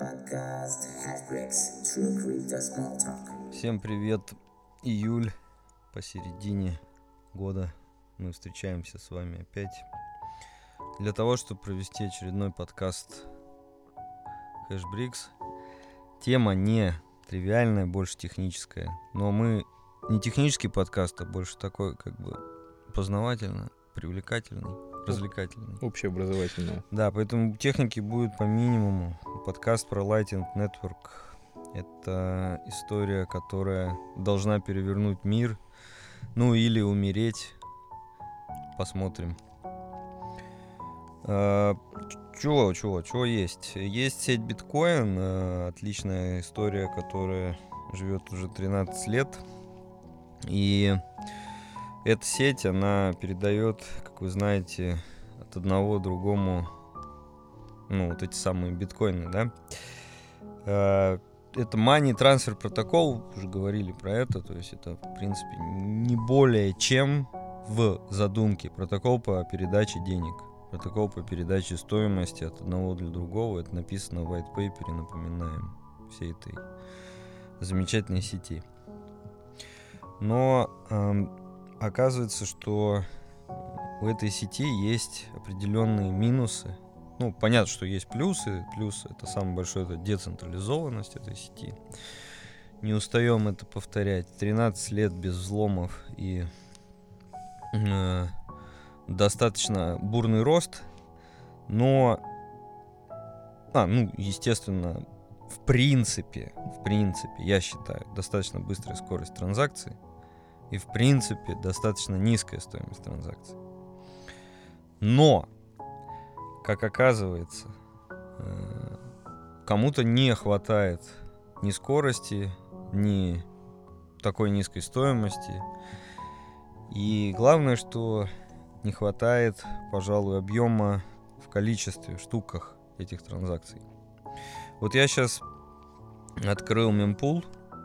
Подкаст Hashbricks True Crypto Small Talk. Всем привет! Июль, посередине года мы встречаемся с вами опять для того, чтобы провести очередной подкаст Hashbricks. Тема не тривиальная, больше техническая, но мы не технический подкаст, а больше такой как бы познавательно, привлекательный, развлекательный. Общеобразовательного. Да, поэтому техники будет по минимуму. Подкаст про Lighting Network — это история, которая должна перевернуть мир, ну или умереть. Посмотрим. Чего, чего, чего есть? Есть сеть биткоин, а, отличная история, которая живет уже 13 лет. И эта сеть, она передает, как вы знаете, от одного другому, ну, вот эти самые биткоины, да. Э, Это money transfer протокол, уже говорили про это, то есть это, в принципе, не более чем в задумке протокол по передаче денег, протокол по передаче стоимости от одного для другого, это написано в white paper, напоминаем, всей этой замечательной сети. Но эм, оказывается, что у этой сети есть определенные минусы. Ну, понятно, что есть плюсы. Плюс это самый большой, это децентрализованность этой сети. Не устаем это повторять. 13 лет без взломов и э, достаточно бурный рост. Но, а, ну, естественно, в принципе, в принципе, я считаю, достаточно быстрая скорость транзакций и в принципе достаточно низкая стоимость транзакций. Но, как оказывается, э, кому-то не хватает ни скорости, ни такой низкой стоимости. И главное, что не хватает, пожалуй, объема в количестве, в штуках этих транзакций. Вот я сейчас открыл мемпул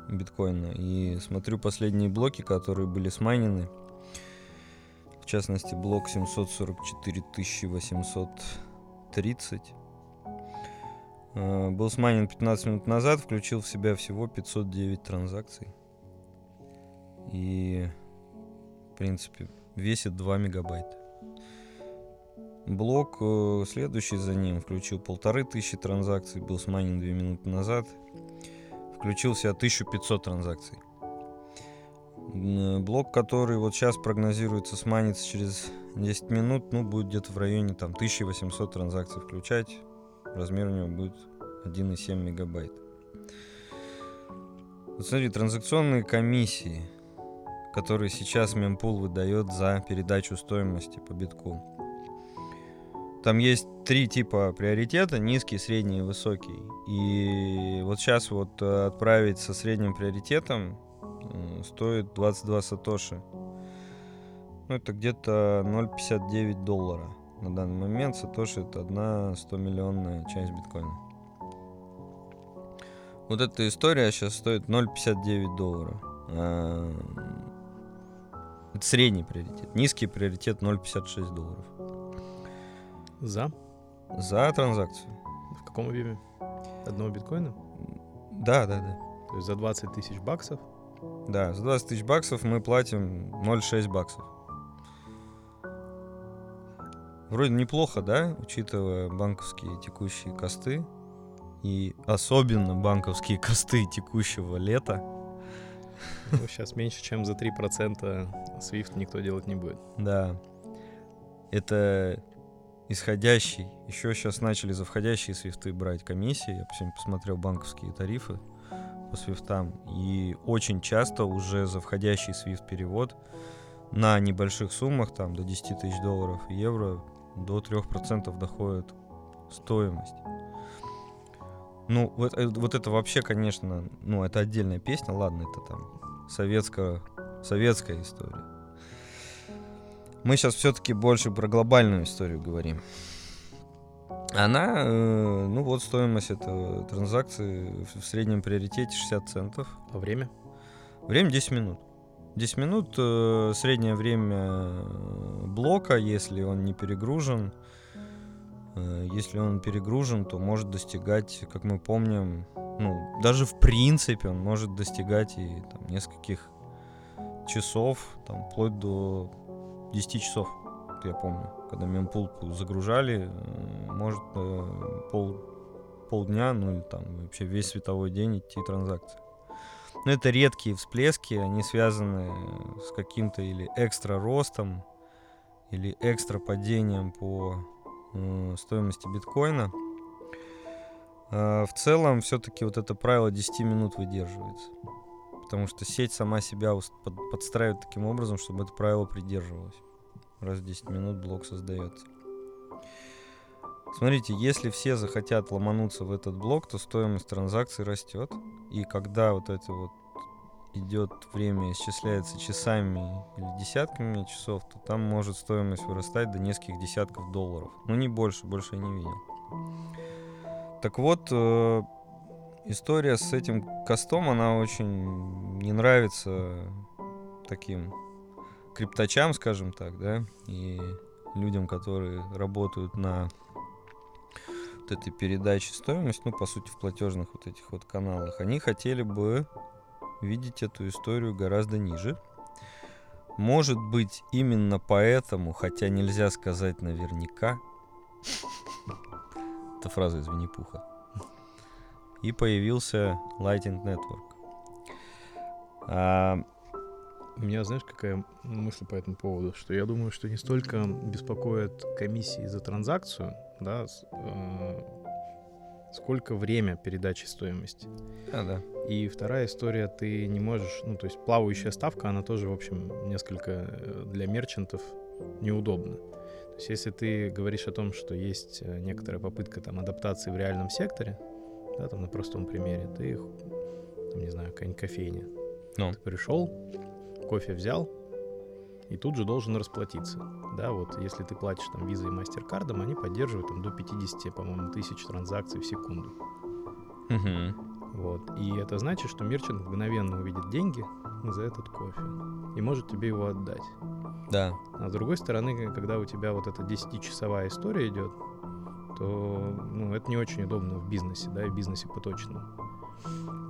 биткоина и смотрю последние блоки, которые были смайнены. В частности, блок 744 800 30. Э, был смайнен 15 минут назад, включил в себя всего 509 транзакций. И, в принципе, весит 2 мегабайта. Блок, э, следующий за ним, включил полторы тысячи транзакций, был смайнен 2 минуты назад, включил себя 1500 транзакций. Блок, который вот сейчас прогнозируется сманиться через 10 минут, ну, будет где-то в районе там 1800 транзакций включать. Размер у него будет 1,7 мегабайт. Вот смотри, транзакционные комиссии, которые сейчас мемпул выдает за передачу стоимости по битку. Там есть три типа приоритета, низкий, средний и высокий. И вот сейчас вот э, отправить со средним приоритетом стоит 22 сатоши. Ну, это где-то 0,59 доллара на данный момент. Сатоши это одна 100 миллионная часть биткоина. Вот эта история сейчас стоит 0,59 доллара. А, Это средний приоритет. Низкий приоритет 0,56 долларов. За? За транзакцию. В каком объеме? Одного биткоина? Да, да, да. То есть за 20 тысяч баксов? Да, за 20 тысяч баксов мы платим 0,6 баксов. Вроде неплохо, да, учитывая банковские текущие косты. И особенно банковские косты текущего лета. Ну, сейчас меньше, чем за 3% Swift никто делать не будет. Да. Это исходящий. Еще сейчас начали за входящие свифты брать комиссии. Я посмотрел банковские тарифы по свифтам. И очень часто уже за входящий свифт перевод на небольших суммах, там до 10 тысяч долларов и евро, до 3% доходит стоимость. Ну, вот, э, вот это вообще, конечно, ну, это отдельная песня, ладно, это там советская, советская история. Мы сейчас все-таки больше про глобальную историю говорим. Она, э, ну вот стоимость этой транзакции в среднем приоритете 60 центов. А время? Время 10 минут. 10 минут э, среднее время э, блока, если он не перегружен. Э, Если он перегружен, то может достигать, как мы помним, ну, даже в принципе он может достигать и там, нескольких часов, там, вплоть до 10 часов, я помню. Когда мемпул загружали, э, может э, пол, полдня, ну или там вообще весь световой день идти транзакции. Но это редкие всплески, они связаны с каким-то или экстра ростом, или экстра падением по э, стоимости биткоина. А, в целом, все-таки вот это правило 10 минут выдерживается. Потому что сеть сама себя подстраивает таким образом, чтобы это правило придерживалось. Раз в 10 минут блок создается. Смотрите, если все захотят ломануться в этот блок, то стоимость транзакций растет. И когда вот это вот идет время, исчисляется часами или десятками часов, то там может стоимость вырастать до нескольких десятков долларов. Ну не больше, больше я не видел. Так вот, э, история с этим костом, она очень не нравится таким крипточам, скажем так, да, и людям, которые работают на вот этой передаче стоимости, ну, по сути, в платежных вот этих вот каналах, они хотели бы видеть эту историю гораздо ниже. Может быть, именно поэтому, хотя нельзя сказать наверняка, это фраза из Винни-Пуха, и появился Lighting Network. А, У меня, знаешь, какая мысль по этому поводу, что я думаю, что не столько беспокоят комиссии за транзакцию, да, э, сколько время передачи стоимости. да, да. И вторая история, ты не можешь, ну, то есть плавающая ставка, она тоже, в общем, несколько э, для мерчантов неудобна. То есть если ты говоришь о том, что есть э, некоторая попытка там адаптации в реальном секторе, да, там на простом примере, ты, их, там, не знаю, какая-нибудь кофейня. Ну. Ты пришел, кофе взял, и тут же должен расплатиться. Да, вот если ты платишь там визой и мастер-кардом, они поддерживают там до 50, по-моему, тысяч транзакций в секунду. Мгм. Вот. И это значит, что мерчант мгновенно увидит деньги за этот кофе и может тебе его отдать. Да. А с другой стороны, когда у тебя вот эта 10-часовая история идет, то ну, это не очень удобно в бизнесе, да, и в бизнесе поточном.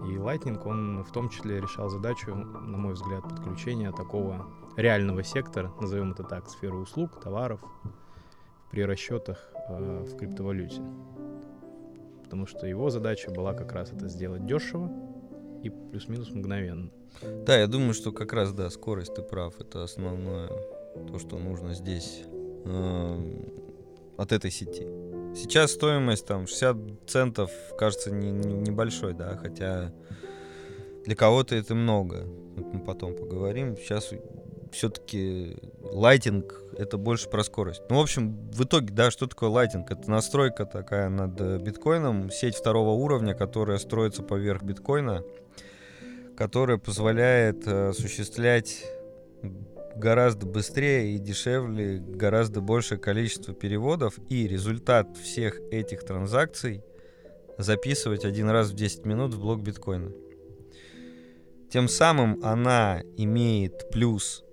И Lightning, он в том числе решал задачу, на мой взгляд, подключения такого реального сектора, назовем это так, сферы услуг, товаров, при расчетах э, в криптовалюте. Потому что его задача была как раз это сделать дешево и плюс-минус мгновенно. Да, я думаю, что как раз, да, скорость, ты прав, это основное, то, что нужно здесь эм, от этой сети. Сейчас стоимость там 60 центов кажется не, не- небольшой, да, хотя для кого-то это много. Вот мы потом поговорим. Сейчас все-таки лайтинг это больше про скорость. Ну, в общем, в итоге, да, что такое лайтинг? Это настройка такая над э, биткоином, сеть второго уровня, которая строится поверх биткоина, которая позволяет э, осуществлять гораздо быстрее и дешевле гораздо большее количество переводов и результат всех этих транзакций записывать один раз в 10 минут в блок биткоина. Тем самым она имеет плюс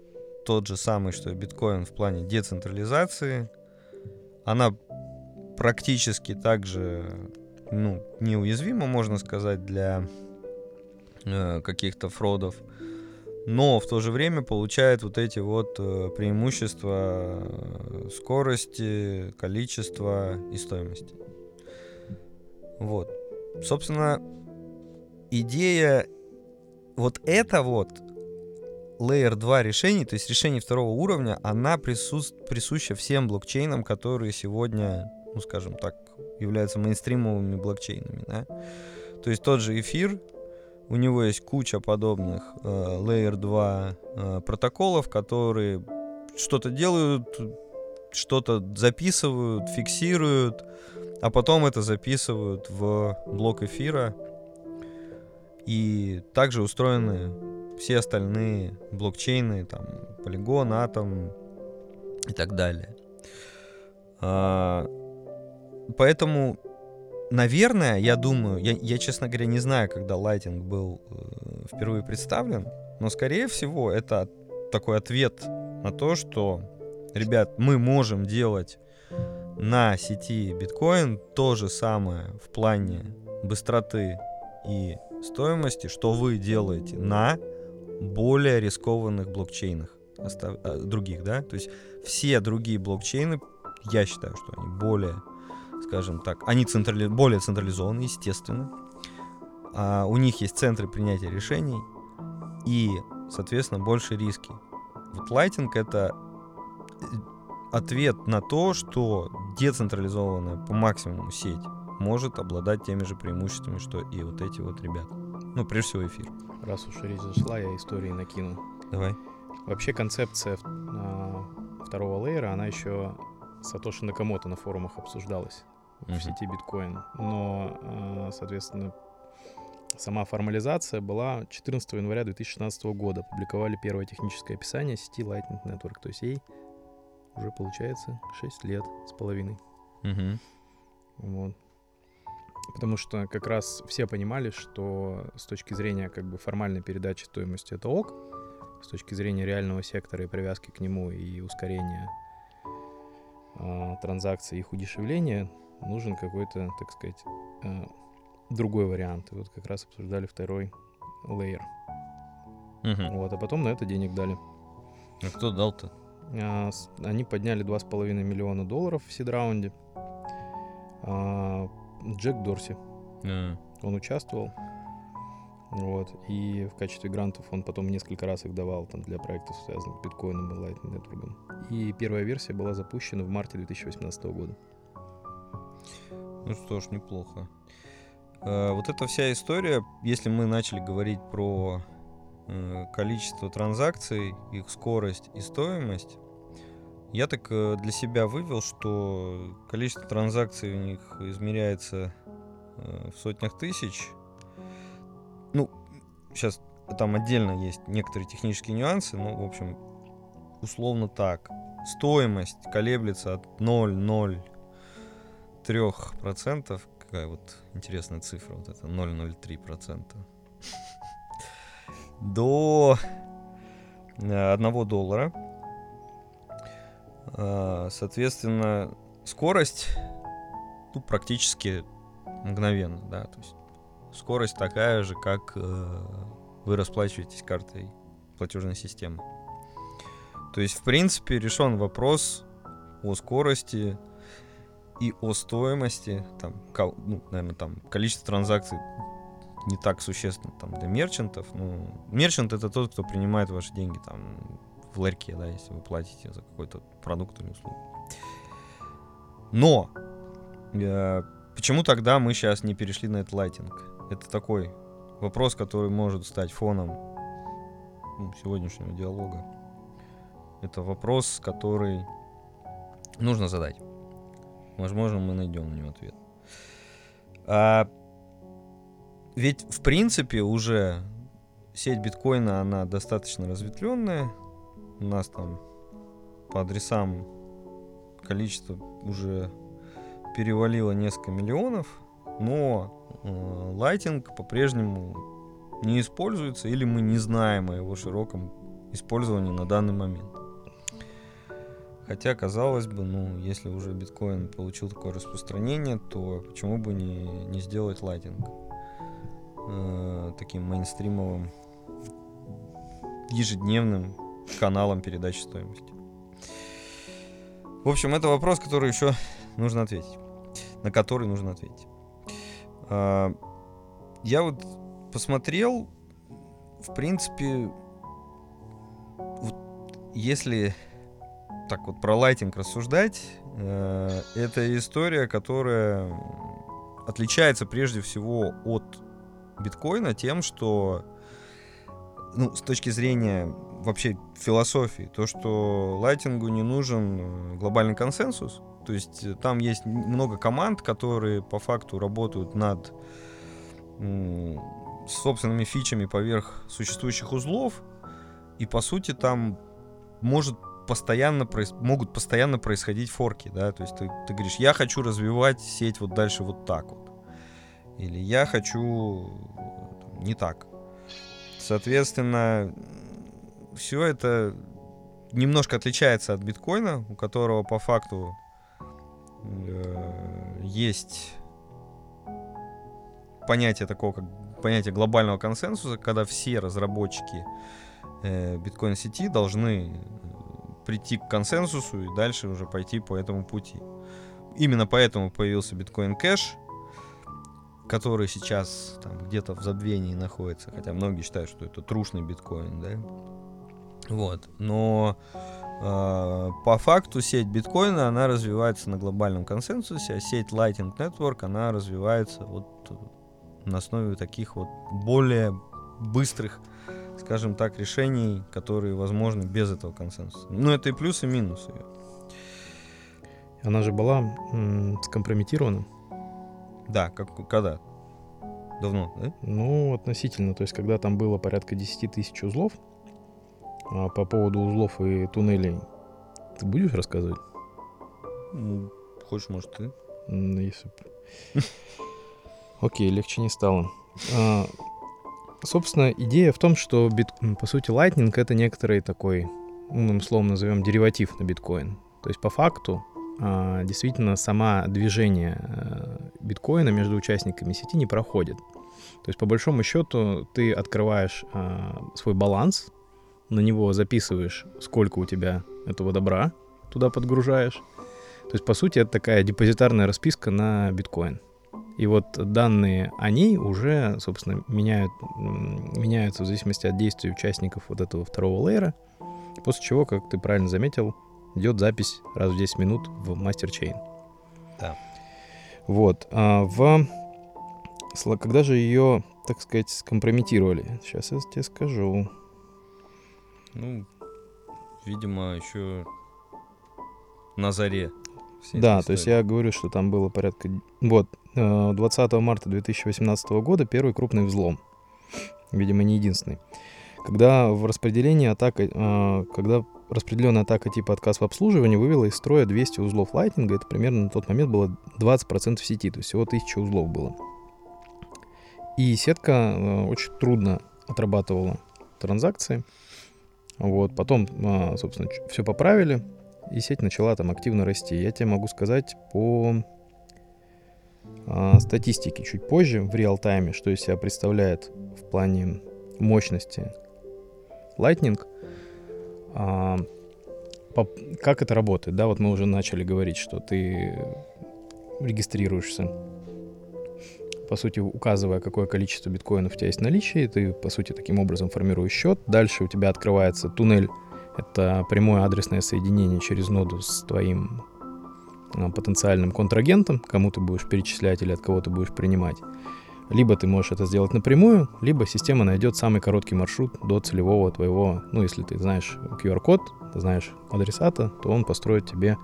тот же самый, что и биткоин в плане децентрализации. Она практически также ну, неуязвима, можно сказать, для э, каких-то фродов но в то же время получает вот эти вот э, преимущества э, скорости, количества и стоимости. Вот. Собственно, идея вот это вот Layer 2 решений, то есть решений второго уровня, она присус- присуща всем блокчейнам, которые сегодня, ну скажем так, являются мейнстримовыми блокчейнами. Да? То есть тот же эфир, у него есть куча подобных э, Layer 2 э, протоколов, которые что-то делают, что-то записывают, фиксируют, а потом это записывают в блок эфира. И также устроены все остальные блокчейны, там, Polygon, Atom и так далее. А, поэтому наверное, я думаю, я, я, честно говоря, не знаю, когда Lighting был э, впервые представлен, но, скорее всего, это такой ответ на то, что, ребят, мы можем делать на сети биткоин то же самое в плане быстроты и стоимости, что вы делаете на более рискованных блокчейнах а, других, да, то есть все другие блокчейны, я считаю, что они более, скажем так, они централи- более централизованы, естественно, а у них есть центры принятия решений и, соответственно, больше риски. Вот Lightning это э, ответ на то, что децентрализованная по максимуму сеть может обладать теми же преимуществами, что и вот эти вот ребята. Ну, прежде всего, эфир. Раз уж речь зашла, я истории накину. Давай. Вообще концепция а, второго лейера, она еще Сатоши Накамото на форумах обсуждалась Мгм. в сети биткоин. Но, а, соответственно, сама формализация была 14 января 2016 года. Публиковали первое техническое описание сети Lightning Network. То есть ей уже получается 6 лет с половиной. Мгм. Вот. Потому что как раз все понимали, что с точки зрения как бы формальной передачи стоимости это ок, с точки зрения реального сектора и привязки к нему и ускорения а, транзакций их удешевления нужен какой-то, так сказать, а, другой вариант. И вот как раз обсуждали второй лейер. Мгм. Вот, а потом на это денег дали. А кто дал-то? А, Они подняли 2,5 миллиона долларов в сид-раунде. А, Джек Дорси, А, он участвовал. Вот. И в качестве грантов он потом несколько раз их давал там, для проектов, связанных с биткоином и Lightning Network. И первая версия была запущена в марте 2018 года. Ну что ж, неплохо. Э, Вот эта вся история, если мы начали говорить про э, количество транзакций, их скорость и стоимость, я так э, для себя вывел, что количество транзакций у них измеряется э, в сотнях тысяч. Ну, сейчас там отдельно есть некоторые технические нюансы, но, в общем, условно так. Стоимость колеблется от 0,03%. Какая вот интересная цифра, вот это 0,03%. До э, 1 доллара. А, Соответственно, скорость ну, практически мгновенно, да, то есть скорость такая же, как э, вы расплачиваетесь картой платежной системы. То есть, в принципе, решен вопрос о скорости и о стоимости, там, ко- ну, наверное, там количество транзакций не так существенно там для мерчантов. Ну, мерчант это тот, кто принимает ваши деньги там в ларьке, да, если вы платите за какой-то продукт или услугу. Но э, почему тогда мы сейчас не перешли на этот лайтинг? Это такой вопрос, который может стать фоном ну, сегодняшнего диалога. Это вопрос, который нужно задать. Возможно, мы найдем на него ответ. А, ведь, в принципе, уже сеть биткоина, она достаточно разветвленная. У нас там по адресам количество уже перевалило несколько миллионов, но э, лайтинг по-прежнему не используется или мы не знаем о его широком использовании на данный момент. Хотя, казалось бы, ну, если уже биткоин получил такое распространение, то почему бы не, не сделать лайтинг э, таким мейнстримовым ежедневным каналом передачи стоимости. В общем, это вопрос, который еще нужно ответить. На который нужно ответить. А, Я вот посмотрел, в принципе, вот если так вот про лайтинг рассуждать, э, это история, которая отличается прежде всего от биткоина тем, что ну, с точки зрения вообще философии, то, что лайтингу не нужен э, глобальный консенсус. То есть э, там есть много команд, которые по факту работают над собственными фичами поверх существующих узлов. И по сути там может постоянно проис- могут постоянно происходить форки, да, то есть ты, ты говоришь, я хочу развивать сеть вот дальше вот так вот, или я хочу там, не так. Соответственно, все это немножко отличается от биткоина, у которого по факту э, есть понятие такого, как понятие глобального консенсуса, когда все разработчики э, биткоин-сети должны прийти к консенсусу и дальше уже пойти по этому пути. Именно поэтому появился биткоин кэш, который сейчас там где-то в забвении находится, хотя многие считают, что это трушный биткоин, да. Вот, но э, по факту сеть биткоина, она развивается на глобальном консенсусе, а сеть Lightning Network, она развивается вот на основе таких вот более быстрых, скажем так, решений, которые возможны без этого консенсуса. Ну, это и плюсы, и минусы. Она же была м, скомпрометирована. Да, как, когда? Давно, да? Ну, относительно. То есть, когда там было порядка 10 тысяч узлов, а по поводу узлов и туннелей, ты будешь рассказывать? Ну, хочешь, может, ты? Если... Окей, легче не стало. Собственно, идея в том, что, бит... по сути, Lightning — это некоторый такой, умным словом назовем, дериватив на биткоин. То есть, по факту, а, действительно, сама движение э, биткоина между участниками сети не проходит. То есть, по большому счету, ты открываешь а, свой баланс, на него записываешь, сколько у тебя этого добра, туда подгружаешь. То есть, по сути, это такая депозитарная расписка на биткоин. И вот данные о ней уже, собственно, меняют, меняются в зависимости от действий участников вот этого второго лейера, после чего, как ты правильно заметил, идет запись раз в 10 минут в мастер-чейн. Да. Вот. А в... Когда же ее, так сказать, скомпрометировали? Сейчас я тебе скажу. Ну, видимо, еще на заре. Да, то есть я говорю, что там было порядка... Вот, 20 марта 2018 года первый крупный взлом. Видимо, не единственный. Когда в распределении атака... э, Когда распределенная атака типа отказ в обслуживании вывела из строя 200 узлов лайтнинга, это примерно на тот момент было 20% сети, то есть всего 1000 узлов было. И сетка э, очень трудно отрабатывала транзакции. Вот, потом, собственно, все поправили, и сеть начала там активно расти. Я тебе могу сказать по а, статистике чуть позже, в реал-тайме, что из себя представляет в плане мощности Lightning. А, по- как это работает? Да, вот мы уже начали говорить, что ты регистрируешься, по сути, указывая, какое количество биткоинов у тебя есть в наличии, ты, по сути, таким образом формируешь счет. Дальше у тебя открывается туннель это прямое адресное соединение через ноду с твоим потенциальным контрагентом, кому ты будешь перечислять или от кого ты будешь принимать. Либо ты можешь это сделать напрямую, либо система найдет самый короткий маршрут до целевого твоего, ну, если ты знаешь QR-код, знаешь адресата, то он построит тебе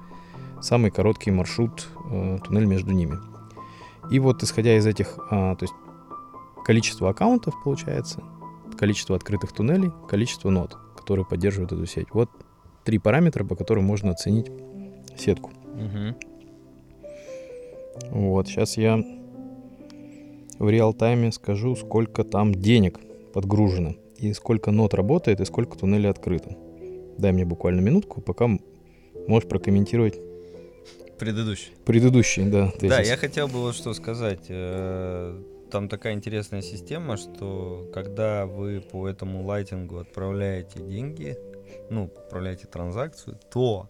самый короткий маршрут, э, туннель между ними. И вот исходя из этих, а, то есть количество аккаунтов получается, количество открытых туннелей, количество нод, которые поддерживают эту сеть. Вот три параметра, по которым можно оценить сетку. Мгм. Вот, сейчас я в реал-тайме скажу, сколько там денег подгружено, и сколько нот работает, и сколько туннелей открыто. Дай мне буквально минутку, пока можешь прокомментировать Предыдущий. предыдущий, да, Да, тезис. я хотел бы вот что сказать. Э, Там такая интересная система, что когда вы по этому лайтингу отправляете деньги, ну, отправляете транзакцию, то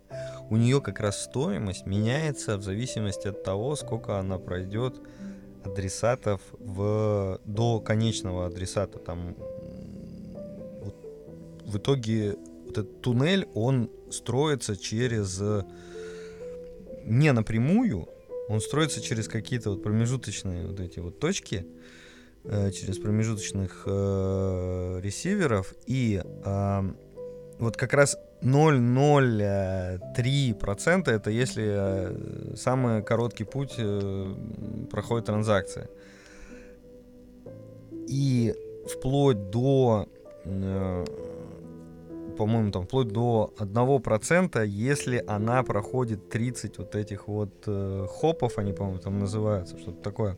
у нее как раз стоимость меняется в зависимости от того, сколько она пройдет адресатов в, до конечного адресата. Там, вот в итоге вот этот туннель, он строится через э, не напрямую, он строится через какие-то вот промежуточные вот эти вот точки, э, через промежуточных э, ресиверов, и а, вот как раз 0,03% это если э, самый короткий путь э, проходит транзакция. И вплоть до, э, по-моему, там вплоть до 1%, если она проходит 30 вот этих вот хопов, они, по-моему, там называются, что-то такое.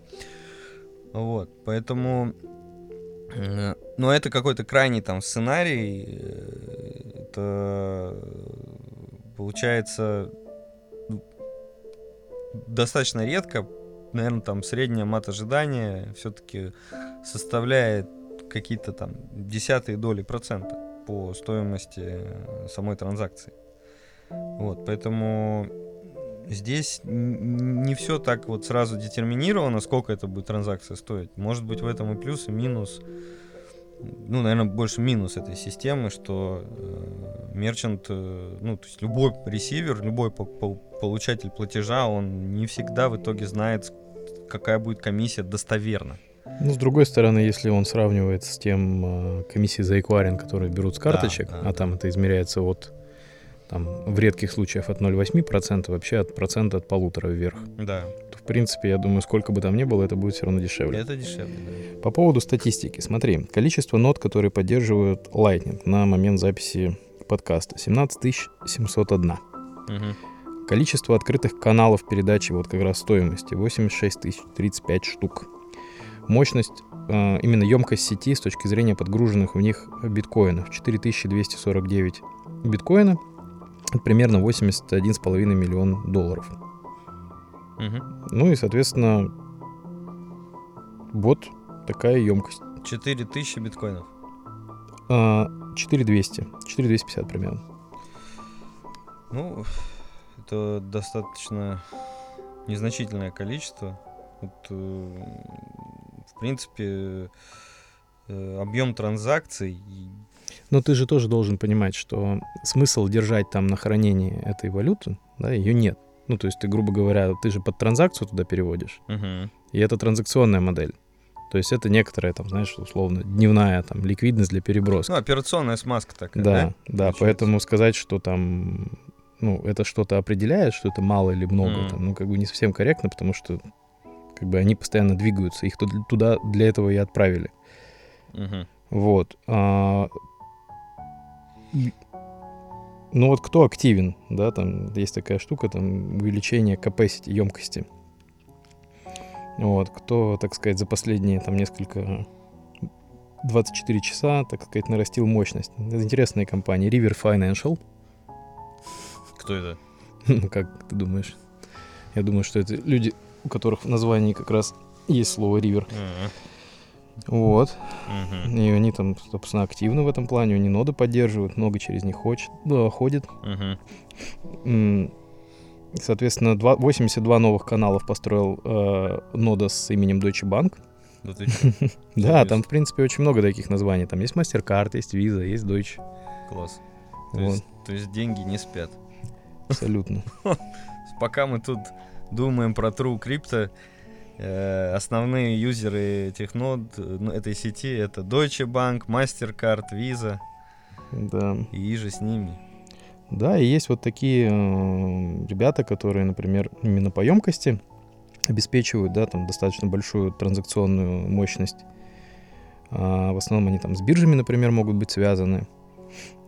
Вот, поэтому... э, Но это какой-то крайний там сценарий. э, Это получается... ну, достаточно редко, наверное, там средняя мат ожидания все-таки составляет какие-то там десятые доли процента по стоимости э, самой транзакции. Вот, поэтому здесь не все так вот сразу детерминировано, сколько это будет транзакция стоить. Может быть в этом и плюс, и минус. Ну, наверное, больше минус этой системы, что э, мерчант, э, ну, то есть любой ресивер, любой по по получатель платежа, он не всегда в итоге знает, какая будет комиссия достоверно. Ну, с другой стороны, если он сравнивает с тем э, комиссией за эквайринг, которые берут с карточек, да, да, а да. там это измеряется от там в редких случаях от 0,8%, вообще от процента от полутора вверх. Да. То, в принципе, я думаю, сколько бы там ни было, это будет все равно дешевле. Это дешевле, да. По поводу статистики. Смотри, количество нот, которые поддерживают Lightning на момент записи подкаста. 17 701. Угу. Количество открытых каналов передачи, вот как раз стоимости, 86 тысяч 35 штук. Мощность, э, именно емкость сети с точки зрения подгруженных в них биткоинов, 4249 биткоина – примерно 81,5 миллион долларов. Угу. Ну и, соответственно, вот такая емкость. 4000 биткоинов? 4200. А, 4250 примерно. Ну, это достаточно незначительное количество. Вот, э, в принципе, э, объем транзакций но ты же тоже должен понимать, что смысл держать там на хранении этой валюты, да, ее нет. Ну, то есть ты, грубо говоря, ты же под транзакцию туда переводишь, угу. и это транзакционная модель. То есть это некоторая, там, знаешь, условно, дневная там ликвидность для переброски. Ну, операционная смазка такая, да? Да, да, Получается. поэтому сказать, что там, ну, это что-то определяет, что это мало или много, mm. там, ну, как бы не совсем корректно, потому что, как бы, они постоянно двигаются, их туда для этого и отправили. Угу. Вот. А, ну вот кто активен, да, там есть такая штука, там увеличение capacity, емкости. Вот, кто, так сказать, за последние там несколько 24 часа, так сказать, нарастил мощность. Это интересная компания, River Financial. Кто это? Ну, как ты думаешь? Я думаю, что это люди, у которых в названии как раз есть слово River. Uh-huh. Вот. Угу. И они там, собственно, активны в этом плане, они ноды поддерживают, много через них хочет, да, ходит. Угу. Соответственно, 2, 82 новых каналов построил э, нода с именем Deutsche Bank. Да, там, в принципе, очень много таких названий. Там есть MasterCard, есть Visa, есть Deutsche. Класс. То есть деньги не спят. Абсолютно. Пока мы тут думаем про True Crypto, Э, основные юзеры этих нод, ну, этой сети, это Deutsche Bank, MasterCard, Visa. Да. И же с ними. Да, и есть вот такие э, ребята, которые, например, именно по емкости обеспечивают, да, там достаточно большую транзакционную мощность. А, в основном они там с биржами, например, могут быть связаны.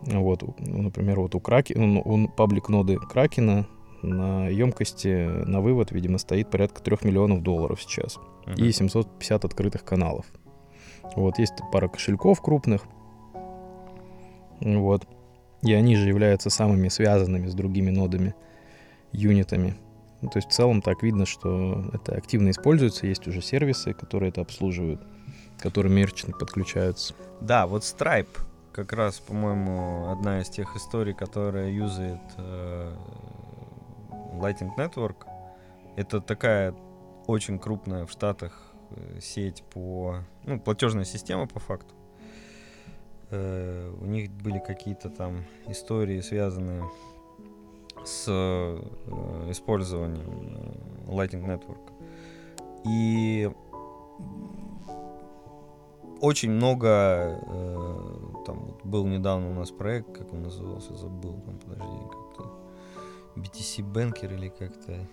Вот, например, вот у Краки, ну, у паблик ноды Кракена на емкости на вывод, видимо, стоит порядка 3 миллионов долларов сейчас. Uh-huh. И 750 открытых каналов. Вот, есть пара кошельков крупных. Вот. И они же являются самыми связанными с другими нодами, юнитами. Ну, то есть в целом так видно, что это активно используется. Есть уже сервисы, которые это обслуживают, к которым мерчанты подключаются. Да, вот Stripe как раз, по-моему, одна из тех историй, которая юзает э, Lightning Network. Это такая очень крупная в Штатах э, сеть по... Ну, платежная система по факту. Э, у них были какие-то там истории, связанные с э, использованием Lightning Network. И очень много там был недавно у нас проект, как он назывался, забыл, там, подожди, BTC Banker или как-то.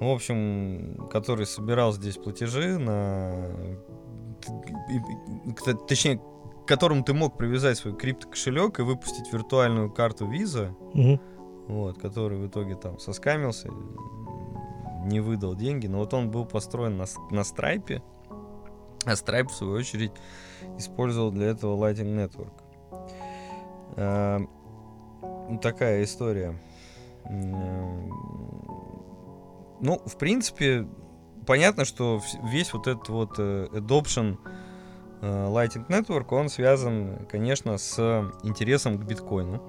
В общем, который собирал здесь платежи на... Точнее, к которому ты мог привязать свой криптокошелек и выпустить виртуальную карту Visa, угу. вот, который в итоге там соскамился, не выдал деньги. Но вот он был построен на, на страйпе, а Stripe, в свою очередь, использовал для этого Lightning Network. Такая история. ну, в принципе, понятно, что весь вот этот вот э, adoption э, Lighting Network, он связан, конечно, с интересом к биткоину.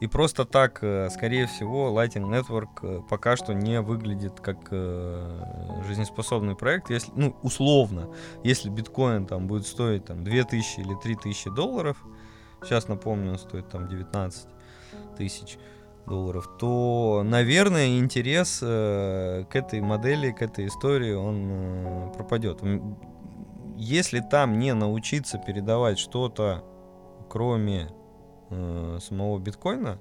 И просто так, э, скорее всего, Lighting Network э, пока что не выглядит как э, жизнеспособный проект. Если, ну, условно, если биткоин там будет стоить там 2000 или 3000 долларов, сейчас напомню, он стоит там 19 тысяч долларов, то, наверное, интерес э, к этой модели, к этой истории, он э, пропадет. Если там не научиться передавать что-то, кроме э, самого биткоина,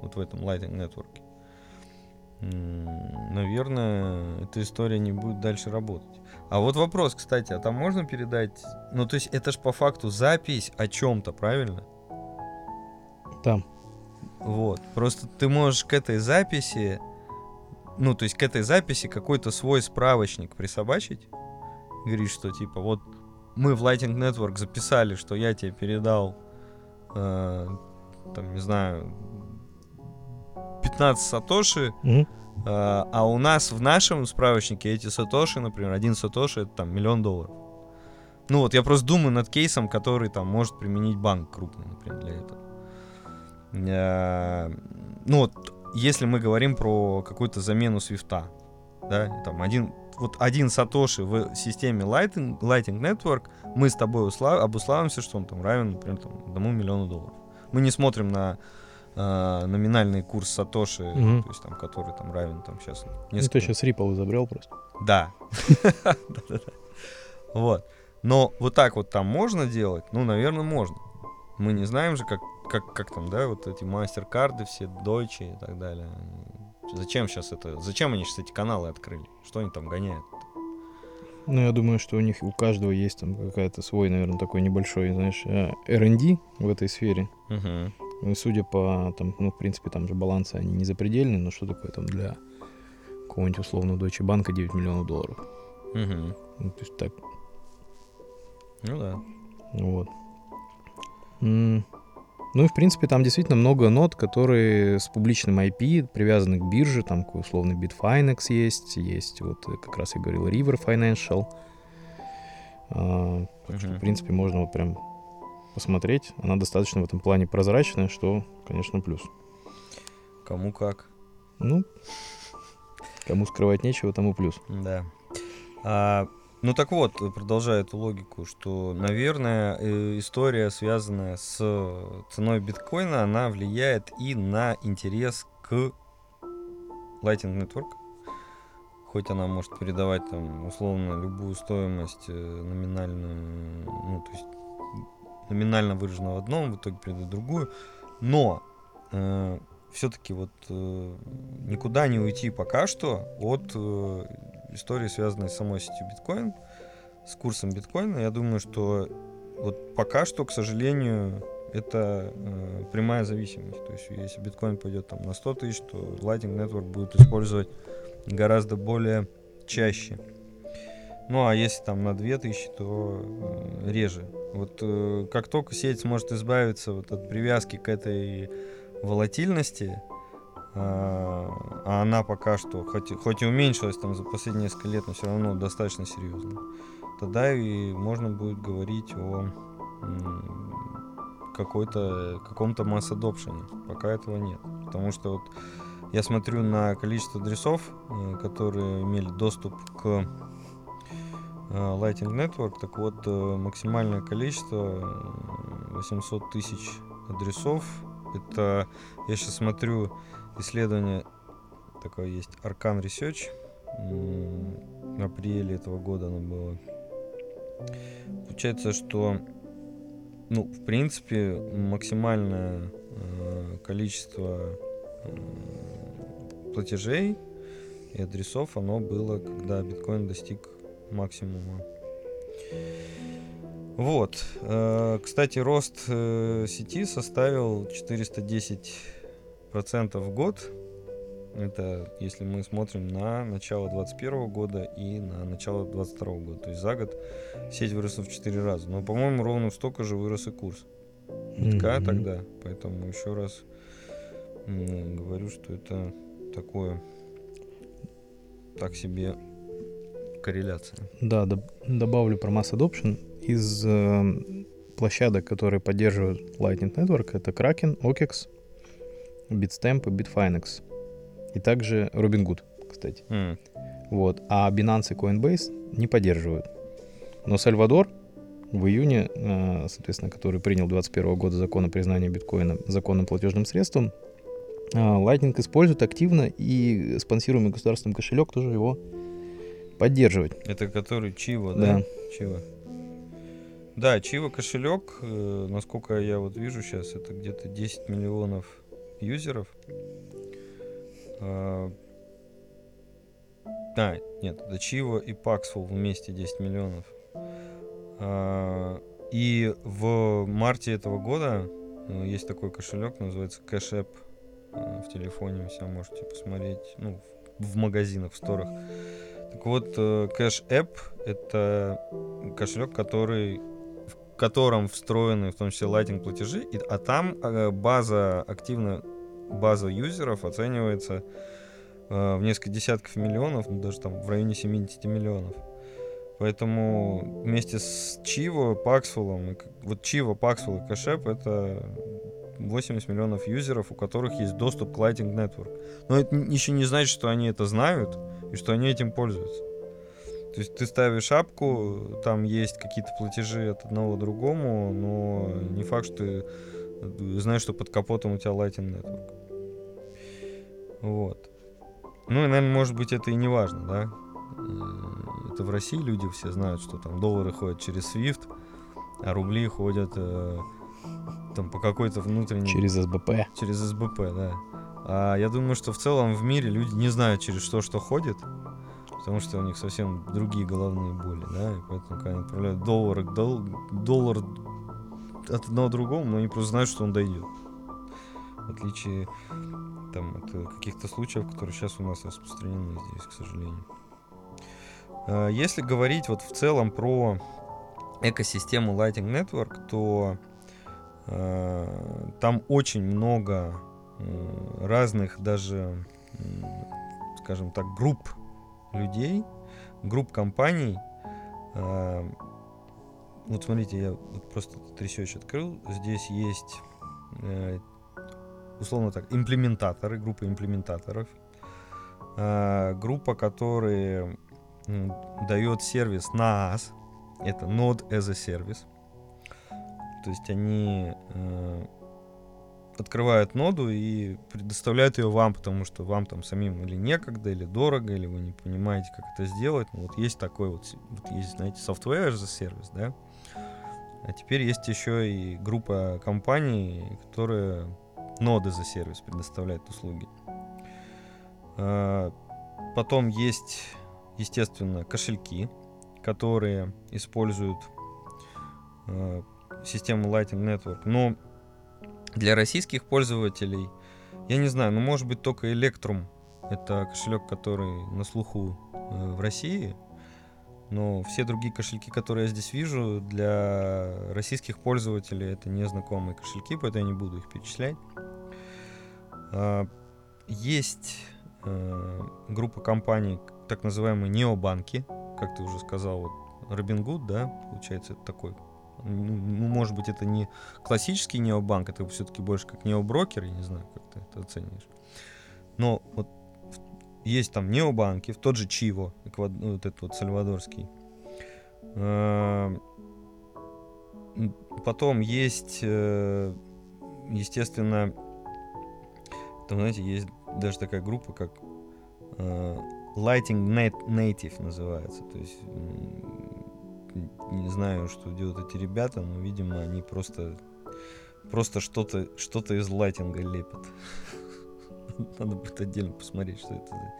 вот в этом Lightning Network, наверное, эта история не будет дальше работать. А вот вопрос, кстати, а там можно передать, ну то есть это же по факту запись о чем-то, правильно? Там. Вот. Просто ты можешь к этой записи, ну, то есть к этой записи какой-то свой справочник присобачить. Говоришь, что типа вот мы в Lighting Network записали, что я тебе передал, э, там, не знаю, 15 сатоши, Мгм. а, а у нас в нашем справочнике эти сатоши, например, один сатоши это там миллион долларов. Ну вот, я просто думаю над кейсом, который там может применить банк крупный, например, для этого. Э, Ну вот, если мы говорим про какую-то замену свифта, да, там один, вот один сатоши в системе Lighting, Lighting Network, мы с тобой усла- обуславимся, что он там равен, например, там, одному миллиону долларов. Мы не смотрим на э, номинальный курс сатоши, Мгм. то есть там, который там равен там сейчас Ну, ты сейчас Ripple изобрел просто. да. Вот. Но вот так вот там можно делать? Ну, наверное, можно. Мы не знаем же, как, как, как там, да, вот эти мастер-карды все, Deutsche и так далее. Зачем сейчас это? Зачем они сейчас эти каналы открыли? Что они там гоняют? Ну, я думаю, что у них у каждого есть там какая-то свой, наверное, такой небольшой, знаешь, э, R&D в этой сфере. Ну, и судя по, там, ну, в принципе, там же балансы, они не запредельные, но что такое там для какого-нибудь условного Deutsche банка 9 миллионов долларов? Мгм. Ну, то есть так, Ну да. вот. М, Ну и, в принципе, там действительно много нот, которые с публичным IP привязаны к бирже, там условный Bitfinex есть, есть вот э, как раз я говорил River Financial. А, так что, в принципе, можно вот прям посмотреть. Она достаточно в этом плане прозрачная, что, конечно, плюс. Кому как. Ну, кому скрывать нечего, тому плюс. Да. А, ну так вот, продолжая эту логику, что, наверное, э, история, связанная с ценой биткоина, она влияет и на интерес к Lightning Network. Хоть она может передавать там условно любую стоимость э, номинальную, ну то есть номинально выражена в одном, в итоге передает другую. Но все-таки вот э, никуда не уйти пока что от э, истории, связанной с самой сетью биткоин, с курсом биткоина. Я думаю, что вот пока что, к сожалению, это э, прямая зависимость. То есть, если биткоин пойдет там на 100 тысяч, то Lightning Network будет использовать гораздо более чаще. Ну, а если там на 2000, то э, реже. Вот э, как только сеть сможет избавиться вот от привязки к этой волатильности, а, а она пока что, хоть, хоть и уменьшилась там за последние несколько лет, но все равно достаточно серьезно, тогда и можно будет говорить о какой-то каком-то масс адопшене. Пока этого нет. Потому что вот я смотрю на количество адресов, э, которые имели доступ к э, Lighting Network, так вот э, максимальное количество э, 800 тысяч адресов. Это я сейчас смотрю исследование такое есть Arcan Research в апреле этого года оно было. Получается, что ну, в принципе, максимальное э, количество э, платежей и адресов, оно было, когда биткоин достиг максимума. Вот. Э, кстати, рост э, сети составил 410% в год. Это если мы смотрим на начало 2021 года и на начало 2022 года. То есть за год сеть выросла в 4 раза. Но, по-моему, ровно столько же вырос и курс битка Мгм. тогда. Поэтому еще раз м, говорю, что это такое так себе корреляция. Да, доб- добавлю про Mass Adoption. Из э, площадок, которые поддерживают Lightning Network, это Kraken, OKEX, Bitstamp и Bitfinex. И также Robinhood, кстати. М, Вот. А Binance и Coinbase не поддерживают. Но Сальвадор в июне, э, соответственно, который принял 2021 года закон о признании биткоина законным платежным средством, э, Lightning использует активно, и спонсируемый государственным кошелек тоже его поддерживать. Это который Чива, да? Да. Чива. Да, Чива кошелек, э, насколько я вот вижу сейчас, это где-то 10 миллионов юзеров. А, а, нет, это Чива и Paxful вместе 10 миллионов. А, и в марте этого года э, есть такой кошелек, называется Cash App. Э, В телефоне вы себя можете посмотреть, ну, в магазинах, в сторах. Так вот, э, Cash App — это кошелек, который котором встроены в том числе лайтинг платежи, и- а там э, база активно база юзеров оценивается э, в несколько десятков миллионов, ну, даже там в районе 70 миллионов. Поэтому вместе с Чиво, Паксфулом, вот Чиво, Паксфул и Кэшеп это 80 миллионов юзеров, у которых есть доступ к Lighting Network. Но это еще не значит, что они это знают и что они этим пользуются. То есть ты ставишь шапку, там есть какие-то платежи от одного к другому, но не факт, что ты э, знаешь, что под капотом у тебя Lighting Network. Вот. Ну и, наверное, может быть, это и не важно, да? Э, Это в России люди все знают, что там доллары ходят через SWIFT, а рубли ходят э, там по какой-то внутренней... Через СБП. Через СБП, да. А я думаю, что в целом в мире люди не знают, через что что ходит, потому что у них совсем другие головные боли, да, и поэтому, когда они отправляют доллар, дол- доллар от одного другому, но они просто знают, что он дойдет. В отличие там, от э, каких-то случаев, которые сейчас у нас распространены здесь, к сожалению. А, Если говорить вот в целом про экосистему Lighting Network, то э, там очень много э, разных даже, м, скажем так, групп людей, групп компаний. Э, Вот смотрите, я вот просто research открыл. Здесь есть, э, условно так, имплементаторы, группа имплементаторов. Э, Группа, которые м, дает сервис NAS. Это Node as a Service. То есть они э, открывают ноду и предоставляют ее вам, потому что вам там самим или некогда, или дорого, или вы не понимаете, как это сделать. Ну, вот есть такой вот, вот есть, знаете, software a service, да. А теперь есть еще и группа компаний, которые ноды за сервис предоставляют услуги. А, Потом есть, естественно, кошельки, которые используют э, систему Lighting Network. Но для российских пользователей, я не знаю, ну может быть только Electrum. Это кошелек, который на слуху э, в России. Но все другие кошельки, которые я здесь вижу, для российских пользователей это незнакомые кошельки, поэтому я не буду их перечислять. А, Есть э, группа компаний, так называемые необанки, как ты уже сказал, вот Robinhood, да, получается, это такой, ну, может быть, это не классический необанк, это все-таки больше как необрокер, я не знаю, как ты это оцениваешь. Но вот есть там необанки, в тот же Чиво, ну, вот этот вот сальвадорский. Э, м, Потом есть, э, естественно, там, знаете, есть даже такая группа, как э, Lighting Nat- Native называется. То есть не знаю, что делают эти ребята, но, видимо, они просто просто что-то что-то из лайтинга лепят. Надо будет отдельно посмотреть, что это за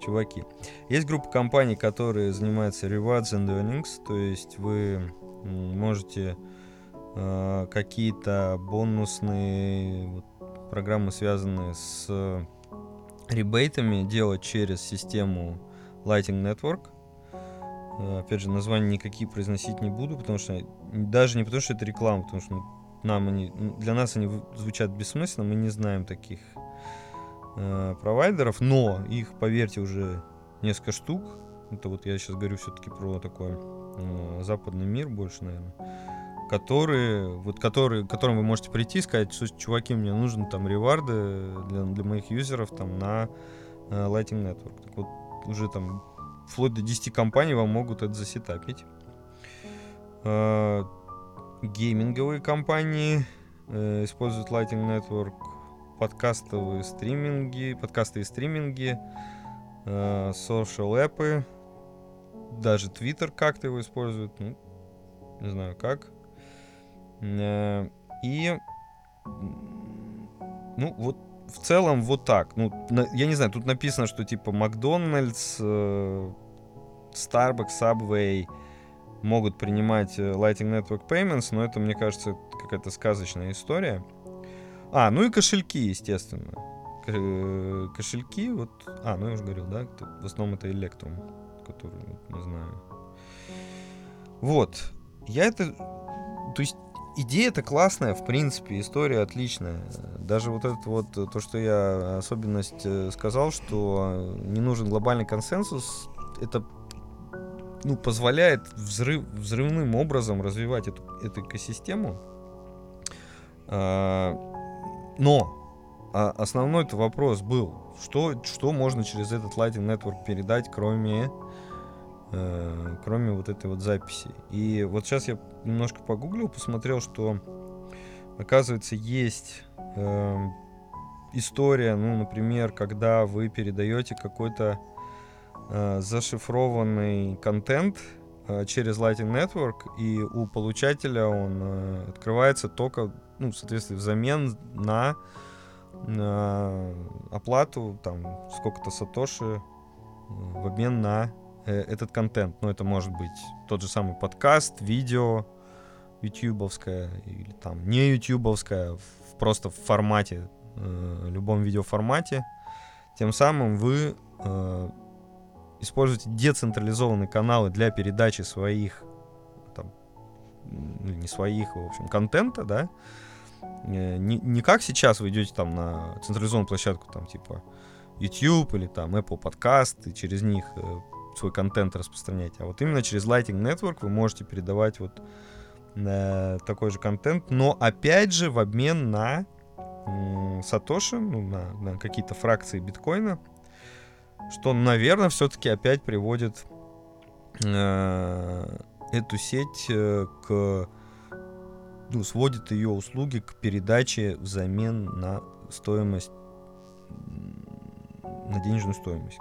чуваки. Есть группа компаний, которые занимаются rewards and earnings, то есть вы можете э, какие-то бонусные вот, программы, связанные с ребейтами, делать через систему Lighting Network. Э, Опять же, названия никакие произносить не буду, потому что даже не потому, что это реклама, потому что нам они, для нас они звучат бессмысленно, мы не знаем таких э, провайдеров, но их, поверьте, уже несколько штук. Это вот я сейчас говорю все-таки про такой э, западный мир больше, наверное. Которые, вот которые, которым вы можете прийти и сказать, что, чуваки, мне нужны там реварды для, для моих юзеров там на э, Lighting Network. Так вот, уже там вплоть до 10 компаний вам могут это засетапить. Э, гейминговые компании э, используют Lighting Network, подкастовые стриминги, подкасты и стриминги, э, social эпы, даже Twitter как-то его использует, ну, не знаю как. Э, и, ну, вот в целом вот так. Ну, на, я не знаю, тут написано, что типа Макдональдс, э, Starbucks, Subway могут принимать э, Lighting Network Payments, но это, мне кажется, какая-то сказочная история. А, ну и кошельки, естественно. К- кошельки, вот... А, ну я уже говорил, да? В основном это Electrum, который, не знаю. Вот. Я это... То есть идея это классная, в принципе, история отличная. Даже вот это вот, э, то, что я особенность э, сказал, что не нужен глобальный консенсус, это ну, позволяет взрыв, взрывным образом развивать эту, эту экосистему. А, но а, основной -то вопрос был, что, что можно через этот Lighting Network передать, кроме, э, кроме вот этой вот записи. И вот сейчас я немножко погуглил, посмотрел, что оказывается есть э, история, ну, например, когда вы передаете какой-то э, зашифрованный контент э, через Lighting Network, и у получателя он э, открывается только, ну, соответственно, взамен на, на оплату, там, сколько-то сатоши э, в обмен на э, этот контент. Ну, это может быть тот же самый подкаст, видео, ютубовская или там не ютубовская, просто в формате, э, любом видеоформате. Тем самым вы э, используете децентрализованные каналы для передачи своих, там, ну, не своих, в общем, контента, да, Э, не, не как сейчас вы идете там на централизованную площадку, там, типа YouTube или там Apple Podcast, и через них э, свой контент распространяете, а вот именно через Lighting Network вы можете передавать вот э, такой же контент, но опять же в обмен на м, сатоши, ну, на, на какие-то фракции биткоина, что, наверное, все-таки опять приводит э, эту сеть э, к ну, сводит ее услуги к передаче взамен на стоимость на денежную стоимость.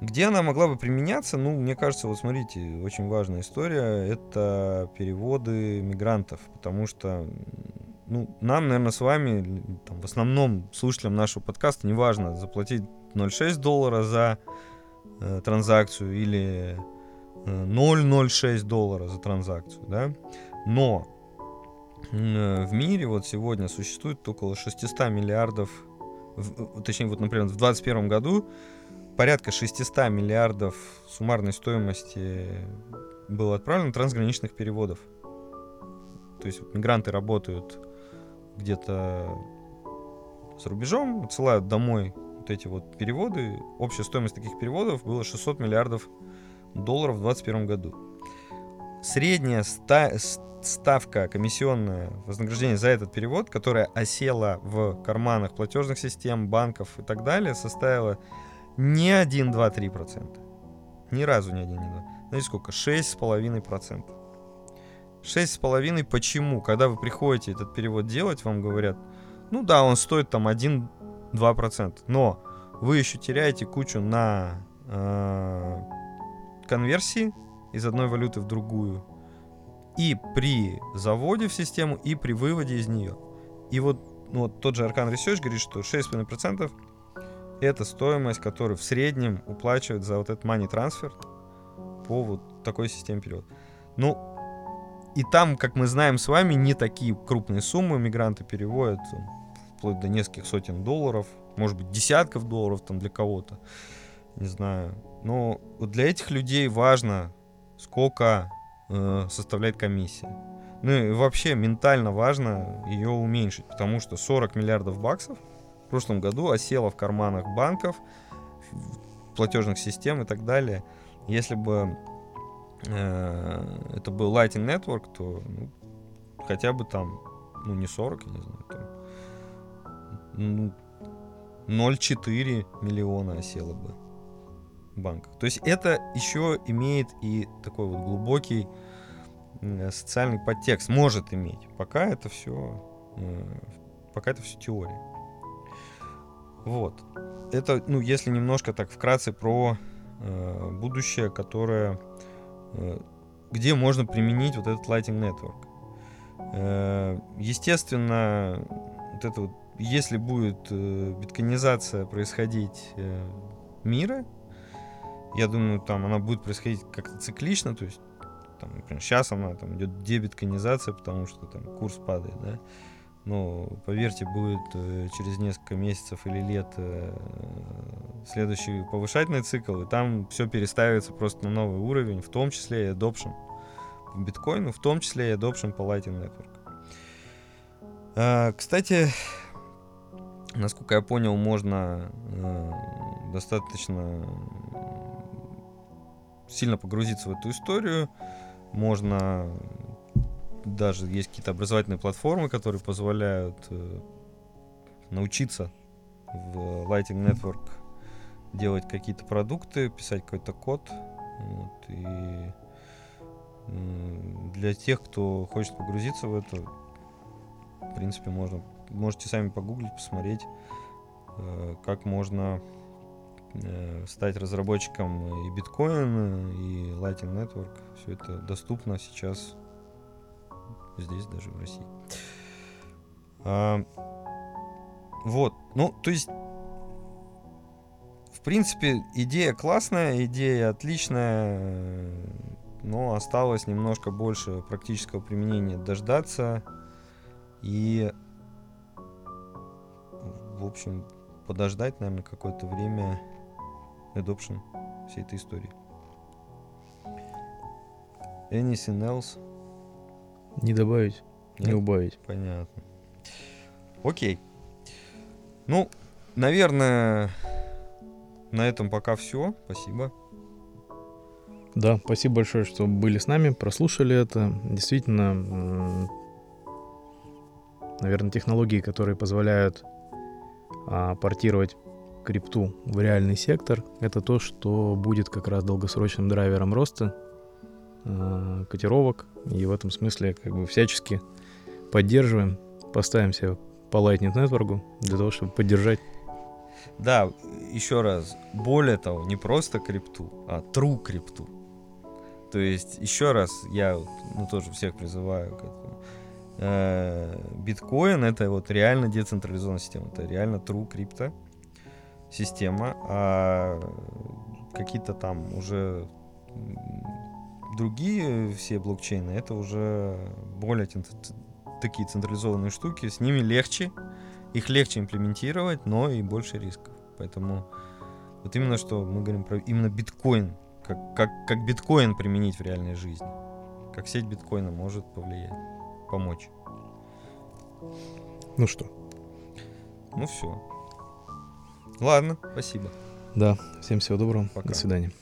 Где она могла бы применяться? Ну, мне кажется, вот смотрите, очень важная история это переводы мигрантов, потому что ну, нам, наверное, с вами, там, в основном слушателям нашего подкаста, неважно, заплатить 0,6 доллара за э, транзакцию или э, 0,06 доллара за транзакцию, да, но э, в мире вот сегодня существует около 600 миллиардов, в- э, точнее, вот, например, в 2021 году порядка 600 миллиардов суммарной стоимости было отправлено трансграничных переводов. То есть вот мигранты работают где-то за рубежом, отсылают домой вот эти вот переводы. Общая стоимость таких переводов была 600 миллиардов долларов в 2021 году. Средняя ста- ставка комиссионная вознаграждение за этот перевод, которая осела в карманах платежных систем, банков и так далее, составила не 1, 2, 3 процента. Ни разу не 1, не 2. Знаете сколько? 6,5%. 6,5% почему? Когда вы приходите этот перевод делать, вам говорят, ну да, он стоит там 1-2%, но вы еще теряете кучу на э, конверсии из одной валюты в другую, и при заводе в систему, и при выводе из нее. И вот, ну, вот тот же Arcan Research говорит, что 6,5% это стоимость, которую в среднем уплачивают за вот этот money transfer по вот такой системе перевода. Ну, и там, как мы знаем с вами, не такие крупные суммы мигранты переводят, вплоть до нескольких сотен долларов, может быть, десятков долларов там для кого-то, не знаю. Но для этих людей важно, сколько э, составляет комиссия. Ну и вообще ментально важно ее уменьшить, потому что 40 миллиардов баксов в прошлом году осело в карманах банков платежных систем и так далее. Если бы э, это был Lightning Network, то ну, хотя бы там, ну не 40, я не знаю, там, ну, 0,4 миллиона осело бы в банках. То есть это еще имеет и такой вот глубокий э, социальный подтекст, может иметь. Пока это все, э, пока это все теория. Вот. Это, ну, если немножко так вкратце про э, будущее, которое, э, где можно применить вот этот Lighting Network. Э, естественно, вот это вот, если будет э, битконизация происходить э, мира, я думаю, там она будет происходить как-то циклично, то есть там, например, сейчас она там идет дебитконизация, потому что там курс падает, да. Но поверьте, будет э, через несколько месяцев или лет э, следующий повышательный цикл, и там все переставится просто на новый уровень, в том числе и adoption по биткоину, в том числе и adoption по Lightning Network. А, кстати, насколько я понял, можно э, достаточно сильно погрузиться в эту историю. Можно даже есть какие-то образовательные платформы, которые позволяют э, научиться в Lighting Network делать какие-то продукты, писать какой-то код. Вот, и э, для тех, кто хочет погрузиться в это, в принципе, можно можете сами погуглить, посмотреть, э, как можно э, стать разработчиком и биткоин, и Lightning Network. Все это доступно сейчас здесь, даже в России. А, вот, ну, то есть, в принципе, идея классная, идея отличная, но осталось немножко больше практического применения дождаться и, в общем, подождать, наверное, какое-то время adoption всей этой истории. Anything else? Не добавить, не Нет? убавить. Понятно. Окей. Ну, наверное, на этом пока все. Спасибо. Да, спасибо большое, что были с нами, прослушали это. Действительно, наверное, технологии, которые позволяют а, портировать крипту в реальный сектор, это то, что будет как раз долгосрочным драйвером роста а, котировок. И в этом смысле как бы всячески поддерживаем, поставим себе по Lightning Network для того, чтобы поддержать. Да, еще раз. Более того, не просто крипту, а true крипту. То есть, еще раз, я ну, тоже всех призываю к этому. Э, Биткоин это вот реально децентрализованная система. Это реально true крипто система. А какие-то там уже другие все блокчейны, это уже более такие централизованные штуки. С ними легче, их легче имплементировать, но и больше рисков. Поэтому вот именно что мы говорим про именно биткоин, как, как, как биткоин применить в реальной жизни. Как сеть биткоина может повлиять, помочь. Ну что, Ну все. Ладно, спасибо. да, всем всего доброго, Пока. до свидания.